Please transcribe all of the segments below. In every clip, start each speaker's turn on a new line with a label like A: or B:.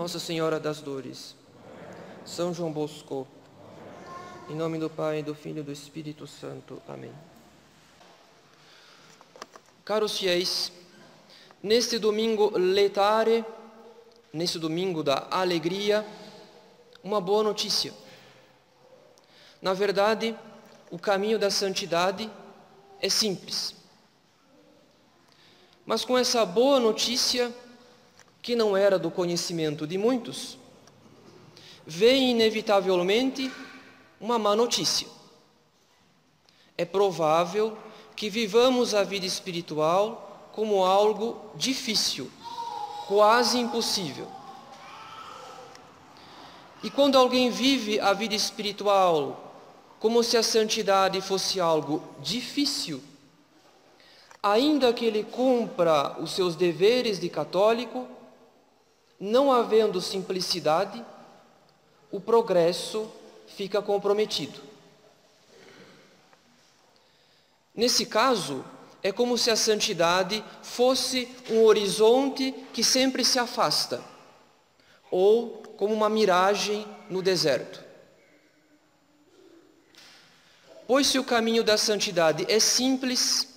A: Nossa Senhora das Dores, São João Bosco, em nome do Pai, do Filho e do Espírito Santo. Amém. Caros fiéis, neste domingo letare, neste domingo da alegria, uma boa notícia. Na verdade, o caminho da santidade é simples. Mas com essa boa notícia, que não era do conhecimento de muitos, vem inevitavelmente uma má notícia. É provável que vivamos a vida espiritual como algo difícil, quase impossível. E quando alguém vive a vida espiritual como se a santidade fosse algo difícil, ainda que ele cumpra os seus deveres de católico, não havendo simplicidade, o progresso fica comprometido. Nesse caso, é como se a santidade fosse um horizonte que sempre se afasta, ou como uma miragem no deserto. Pois se o caminho da santidade é simples,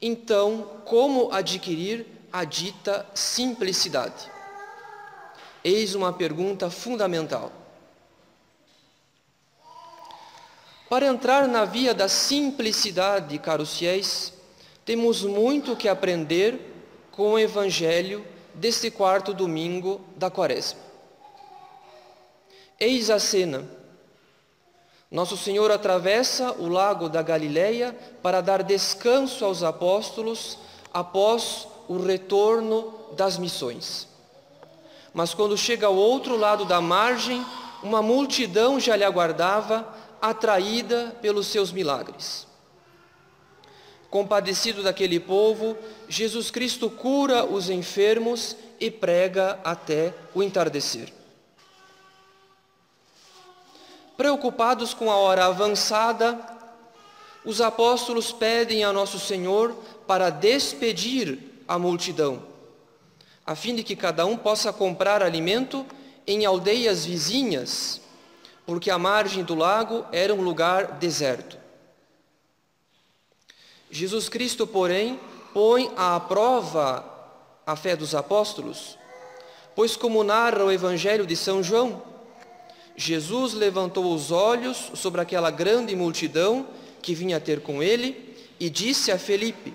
A: então como adquirir a dita simplicidade? Eis uma pergunta fundamental. Para entrar na via da simplicidade, caros fiéis, temos muito que aprender com o Evangelho deste quarto domingo da Quaresma. Eis a cena nosso Senhor atravessa o lago da Galileia para dar descanso aos apóstolos após o retorno das missões. Mas quando chega ao outro lado da margem, uma multidão já lhe aguardava, atraída pelos seus milagres. Compadecido daquele povo, Jesus Cristo cura os enfermos e prega até o entardecer. Preocupados com a hora avançada, os apóstolos pedem a Nosso Senhor para despedir a multidão, a fim de que cada um possa comprar alimento em aldeias vizinhas, porque a margem do lago era um lugar deserto. Jesus Cristo, porém, põe à prova a fé dos apóstolos, pois, como narra o Evangelho de São João, Jesus levantou os olhos sobre aquela grande multidão que vinha ter com ele e disse a Felipe: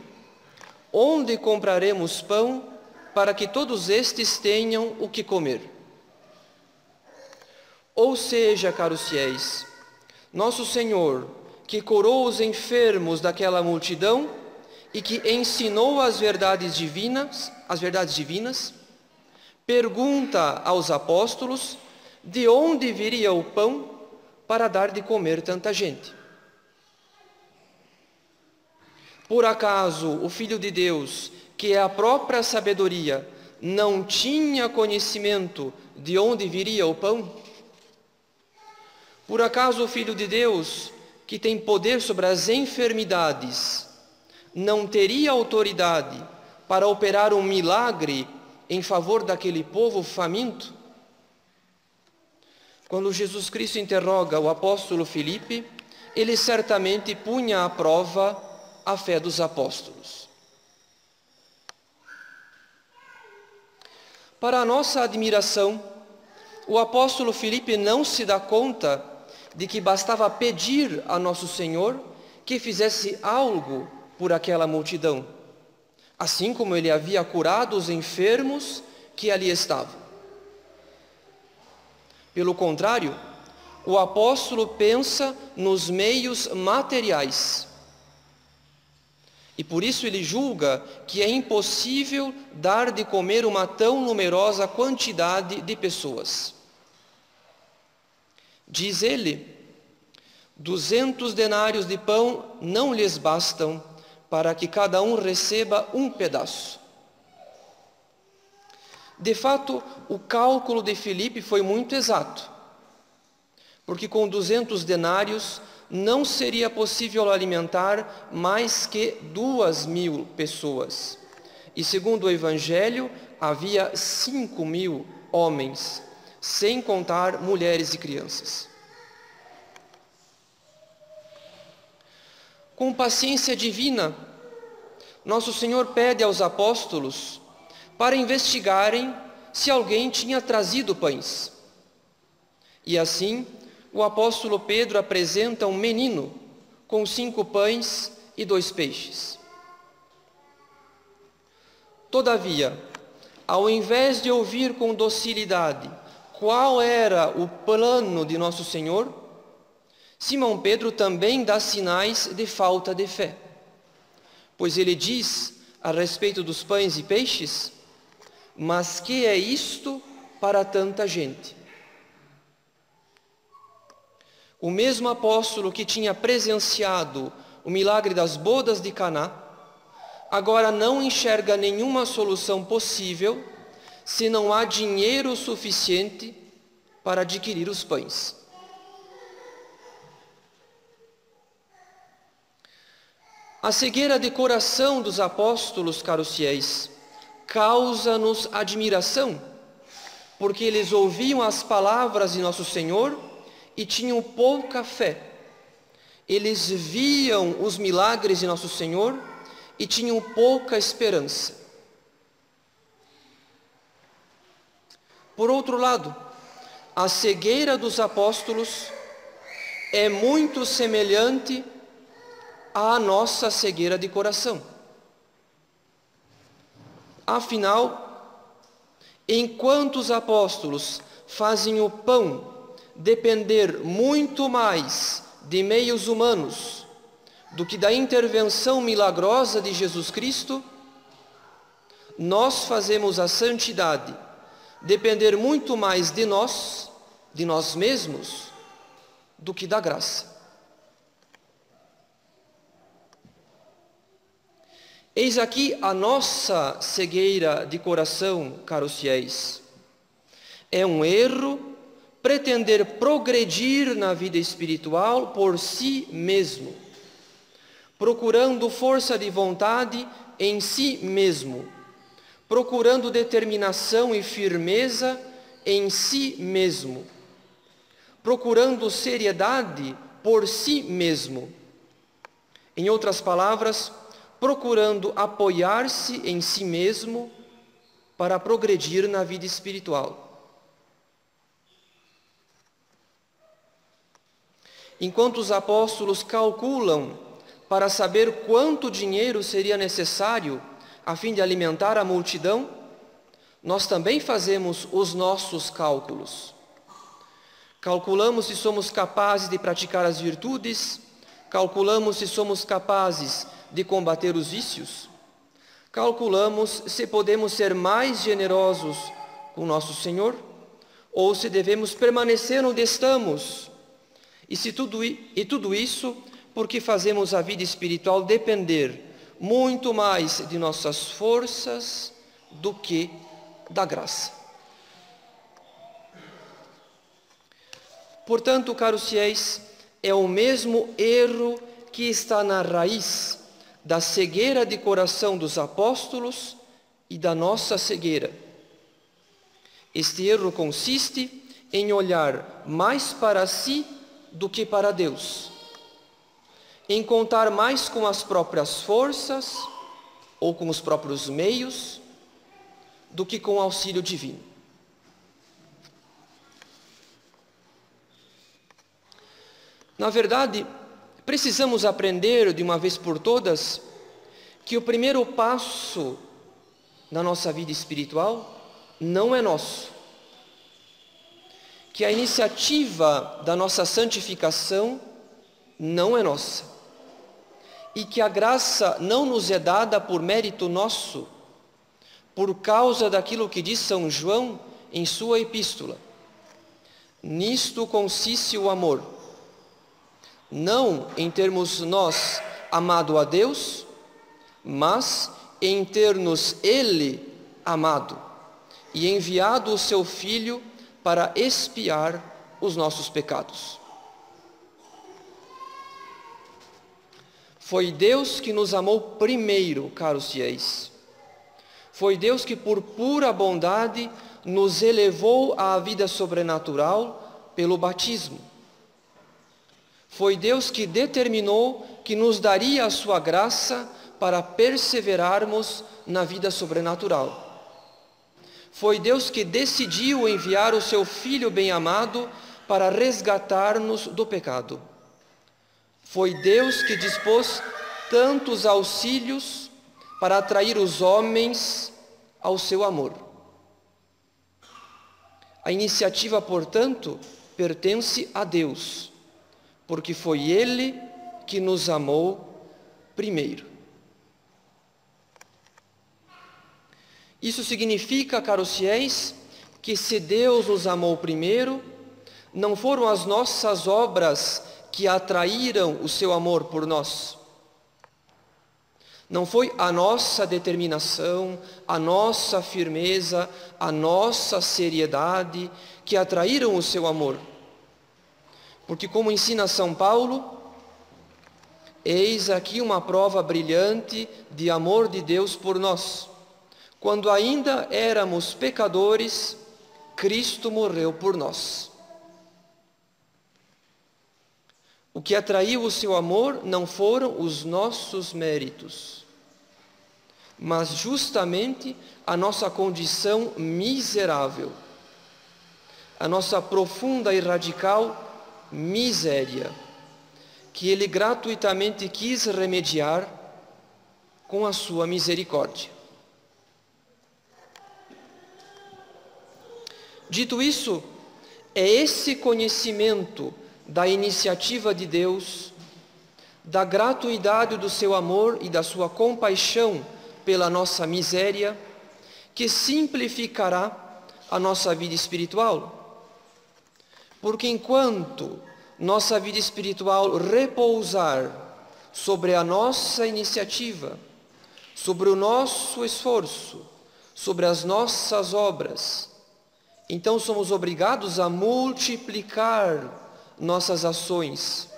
A: Onde compraremos pão para que todos estes tenham o que comer? Ou seja, caros fiéis, nosso Senhor, que curou os enfermos daquela multidão e que ensinou as verdades divinas, as verdades divinas, pergunta aos apóstolos de onde viria o pão para dar de comer tanta gente? Por acaso o Filho de Deus, que a própria sabedoria, não tinha conhecimento de onde viria o pão? Por acaso o Filho de Deus, que tem poder sobre as enfermidades, não teria autoridade para operar um milagre em favor daquele povo faminto? Quando Jesus Cristo interroga o apóstolo Filipe, ele certamente punha à prova a fé dos apóstolos. Para a nossa admiração, o apóstolo Filipe não se dá conta de que bastava pedir a nosso Senhor que fizesse algo por aquela multidão, assim como ele havia curado os enfermos que ali estavam. Pelo contrário, o apóstolo pensa nos meios materiais. E por isso ele julga que é impossível dar de comer uma tão numerosa quantidade de pessoas. Diz ele: duzentos denários de pão não lhes bastam para que cada um receba um pedaço. De fato, o cálculo de Filipe foi muito exato, porque com 200 denários não seria possível alimentar mais que duas mil pessoas. E segundo o Evangelho, havia cinco mil homens, sem contar mulheres e crianças. Com paciência divina, nosso Senhor pede aos apóstolos para investigarem se alguém tinha trazido pães. E assim, o apóstolo Pedro apresenta um menino com cinco pães e dois peixes. Todavia, ao invés de ouvir com docilidade qual era o plano de nosso Senhor, Simão Pedro também dá sinais de falta de fé, pois ele diz a respeito dos pães e peixes: Mas que é isto para tanta gente? O mesmo apóstolo que tinha presenciado o milagre das bodas de Caná, agora não enxerga nenhuma solução possível se não há dinheiro suficiente para adquirir os pães. A cegueira de coração dos apóstolos, caros fiéis, causa-nos admiração, porque eles ouviam as palavras de nosso Senhor e tinham pouca fé. Eles viam os milagres de nosso Senhor e tinham pouca esperança. Por outro lado, a cegueira dos apóstolos é muito semelhante à nossa cegueira de coração. Afinal, enquanto os apóstolos fazem o pão depender muito mais de meios humanos do que da intervenção milagrosa de Jesus Cristo, nós fazemos a santidade depender muito mais de nós, de nós mesmos, do que da graça. Eis aqui a nossa cegueira de coração, caros fiéis. É um erro pretender progredir na vida espiritual por si mesmo, procurando força de vontade em si mesmo procurando determinação e firmeza em si mesmo, procurando seriedade por si mesmo. Em outras palavras, procurando apoiar-se em si mesmo para progredir na vida espiritual. Enquanto os apóstolos calculam para saber quanto dinheiro seria necessário a fim de alimentar a multidão, nós também fazemos os nossos cálculos. Calculamos se somos capazes de praticar as virtudes, calculamos se somos capazes de combater os vícios, calculamos se podemos ser mais generosos com nosso Senhor ou se devemos permanecer onde estamos. E, se tudo, e tudo isso porque fazemos a vida espiritual depender muito mais de nossas forças do que da graça. Portanto, caros fiéis, é o mesmo erro que está na raiz da cegueira de coração dos apóstolos e da nossa cegueira. Este erro consiste em olhar mais para si do que para Deus em contar mais com as próprias forças ou com os próprios meios do que com o auxílio divino. Na verdade, precisamos aprender de uma vez por todas que o primeiro passo na nossa vida espiritual não é nosso. Que a iniciativa da nossa santificação não é nossa e que a graça não nos é dada por mérito nosso, por causa daquilo que diz São João em sua epístola. Nisto consiste o amor, não em termos nós amado a Deus, mas em ter-nos Ele amado e enviado o seu Filho para expiar os nossos pecados. Foi Deus que nos amou primeiro, caros fiéis. Foi Deus que, por pura bondade, nos elevou à vida sobrenatural pelo batismo. Foi Deus que determinou que nos daria a sua graça para perseverarmos na vida sobrenatural. Foi Deus que decidiu enviar o seu Filho bem-amado para resgatar-nos do pecado. Foi Deus que dispôs tantos auxílios para atrair os homens ao seu amor. A iniciativa, portanto, pertence a Deus, porque foi Ele que nos amou primeiro. Isso significa, caros fiéis, que se Deus nos amou primeiro, não foram as nossas obras que atraíram o seu amor por nós. Não foi a nossa determinação, a nossa firmeza, a nossa seriedade que atraíram o seu amor. Porque, como ensina São Paulo, eis aqui uma prova brilhante de amor de Deus por nós. Quando ainda éramos pecadores, Cristo morreu por nós. O que atraiu o seu amor não foram os nossos méritos, mas justamente a nossa condição miserável, a nossa profunda e radical miséria, que Ele gratuitamente quis remediar com a sua misericórdia. Dito isso, é esse conhecimento da iniciativa de Deus, da gratuidade do seu amor e da sua compaixão pela nossa miséria, que simplificará a nossa vida espiritual. Porque enquanto nossa vida espiritual repousar sobre a nossa iniciativa, sobre o nosso esforço, sobre as nossas obras, então somos obrigados a multiplicar nossas ações,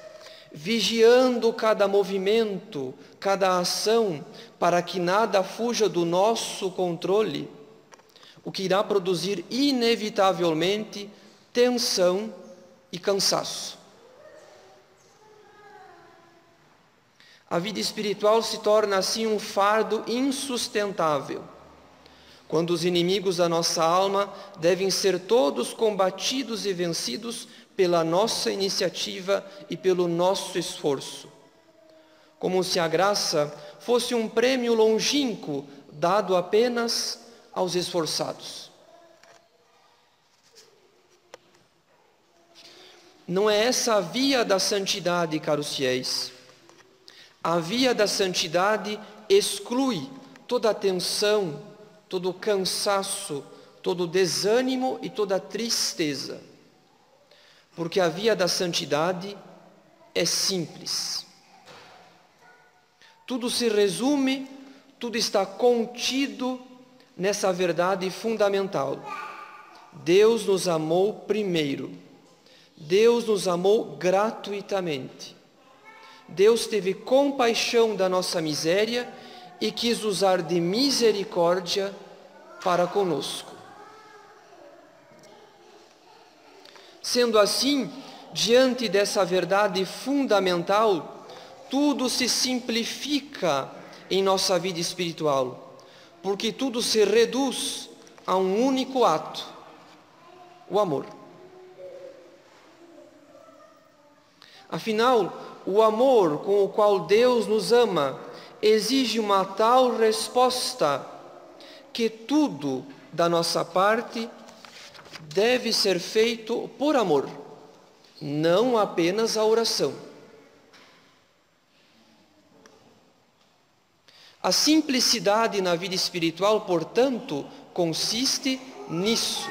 A: vigiando cada movimento, cada ação, para que nada fuja do nosso controle, o que irá produzir inevitavelmente tensão e cansaço. A vida espiritual se torna assim um fardo insustentável, quando os inimigos da nossa alma devem ser todos combatidos e vencidos pela nossa iniciativa e pelo nosso esforço. Como se a graça fosse um prêmio longínquo dado apenas aos esforçados. Não é essa a via da santidade, caros fiéis. A via da santidade exclui toda a tensão, todo cansaço, todo desânimo e toda tristeza porque a via da santidade é simples. Tudo se resume, tudo está contido nessa verdade fundamental. Deus nos amou primeiro. Deus nos amou gratuitamente. Deus teve compaixão da nossa miséria e quis usar de misericórdia para conosco. Sendo assim, diante dessa verdade fundamental, tudo se simplifica em nossa vida espiritual, porque tudo se reduz a um único ato: o amor. Afinal, o amor com o qual Deus nos ama exige uma tal resposta que tudo da nossa parte deve ser feito por amor, não apenas a oração. A simplicidade na vida espiritual, portanto, consiste nisso.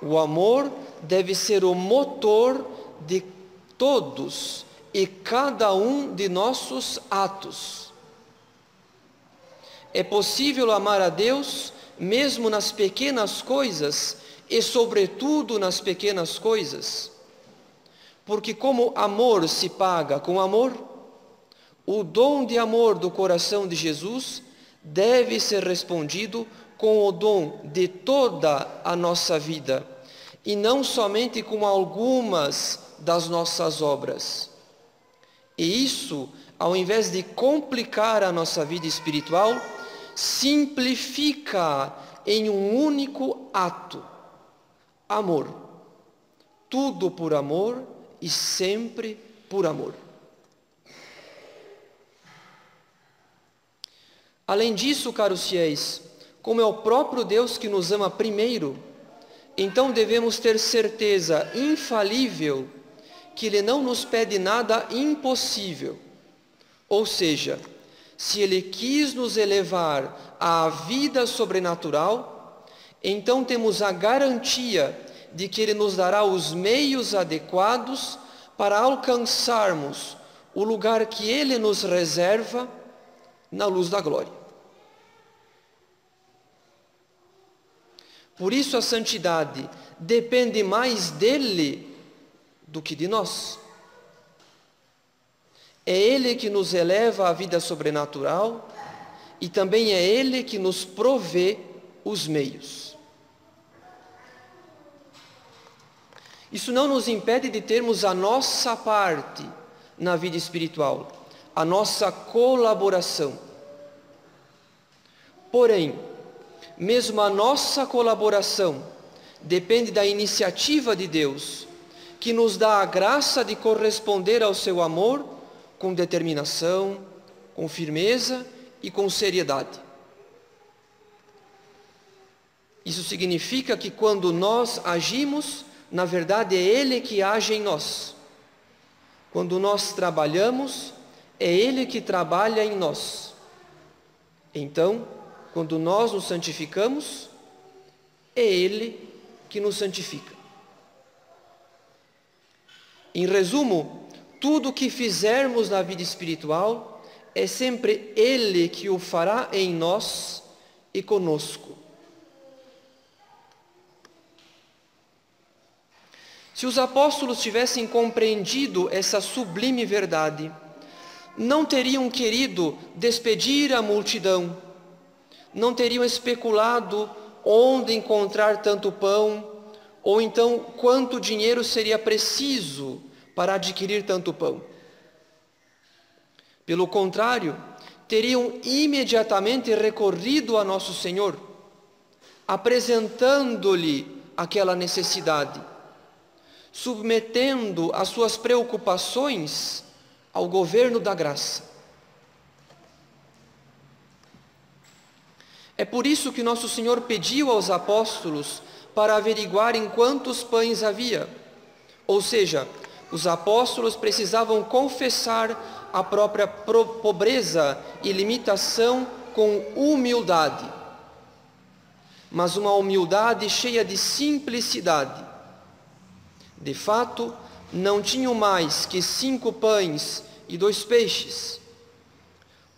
A: O amor deve ser o motor de todos e cada um de nossos atos. É possível amar a Deus mesmo nas pequenas coisas e, sobretudo, nas pequenas coisas. Porque, como amor se paga com amor, o dom de amor do coração de Jesus deve ser respondido com o dom de toda a nossa vida e não somente com algumas das nossas obras. E isso, ao invés de complicar a nossa vida espiritual, simplifica em um único ato: amor. Tudo por amor e sempre por amor. Além disso, caros fiéis, como é o próprio Deus que nos ama primeiro, então devemos ter certeza infalível que Ele não nos pede nada impossível. Ou seja, se Ele quis nos elevar à vida sobrenatural, então temos a garantia de que Ele nos dará os meios adequados para alcançarmos o lugar que Ele nos reserva na luz da glória. Por isso a santidade depende mais dele do que de nós. É Ele que nos eleva à vida sobrenatural e também é Ele que nos provê os meios. Isso não nos impede de termos a nossa parte na vida espiritual, a nossa colaboração. Porém, mesmo a nossa colaboração depende da iniciativa de Deus, que nos dá a graça de corresponder ao seu amor com determinação, com firmeza e com seriedade. Isso significa que quando nós agimos, na verdade é Ele que age em nós. Quando nós trabalhamos, é Ele que trabalha em nós. Então, quando nós nos santificamos, é Ele que nos santifica. Em resumo, tudo o que fizermos na vida espiritual é sempre Ele que o fará em nós e conosco. Se os apóstolos tivessem compreendido essa sublime verdade, não teriam querido despedir a multidão, não teriam especulado onde encontrar tanto pão, ou então quanto dinheiro seria preciso para adquirir tanto pão. Pelo contrário, teriam imediatamente recorrido a Nosso Senhor, apresentando-lhe aquela necessidade, submetendo as suas preocupações ao governo da graça. É por isso que nosso Senhor pediu aos apóstolos para averiguarem quantos pães havia. Ou seja, os apóstolos precisavam confessar a própria pobreza e limitação com humildade. Mas uma humildade cheia de simplicidade. De fato, não tinham mais que cinco pães e dois peixes.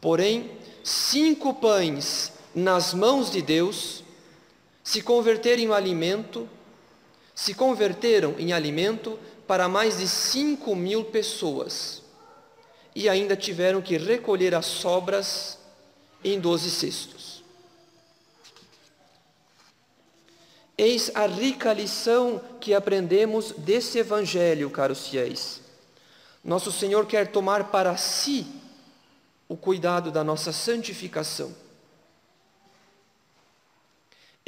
A: Porém, cinco pães nas mãos de Deus, se converteram em alimento, se converteram em alimento para mais de 5 mil pessoas e ainda tiveram que recolher as sobras em 12 cestos. Eis a rica lição que aprendemos desse Evangelho, caros fiéis. Nosso Senhor quer tomar para si o cuidado da nossa santificação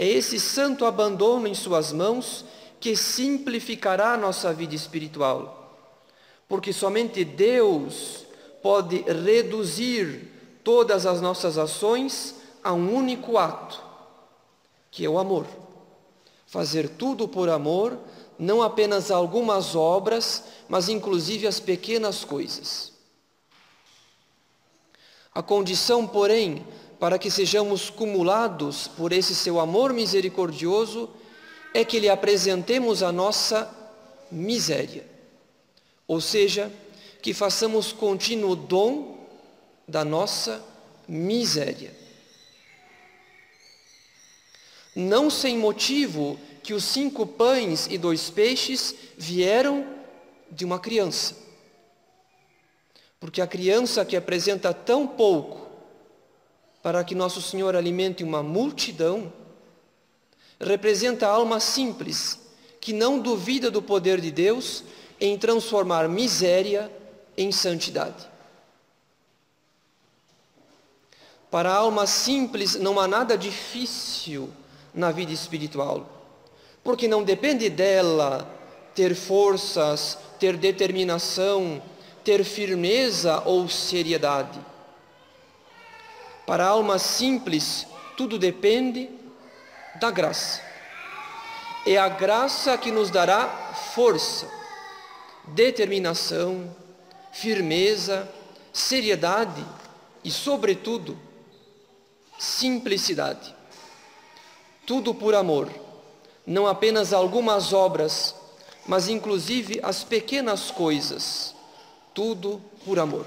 A: é esse santo abandono em Suas mãos que simplificará a nossa vida espiritual, porque somente Deus pode reduzir todas as nossas ações a um único ato, que é o amor. Fazer tudo por amor, não apenas algumas obras, mas inclusive as pequenas coisas. A condição, porém, para que sejamos cumulados por esse seu amor misericordioso, é que lhe apresentemos a nossa miséria. Ou seja, que façamos contínuo dom da nossa miséria. Não sem motivo que os cinco pães e dois peixes vieram de uma criança. Porque a criança que apresenta tão pouco para que Nosso Senhor alimente uma multidão, representa a alma simples, que não duvida do poder de Deus em transformar miséria em santidade. Para a alma simples não há nada difícil na vida espiritual, porque não depende dela ter forças, ter determinação, ter firmeza ou seriedade. Para a alma simples, tudo depende da graça. É a graça que nos dará força, determinação, firmeza, seriedade e, sobretudo, simplicidade. Tudo por amor, não apenas algumas obras, mas inclusive as pequenas coisas. Tudo por amor.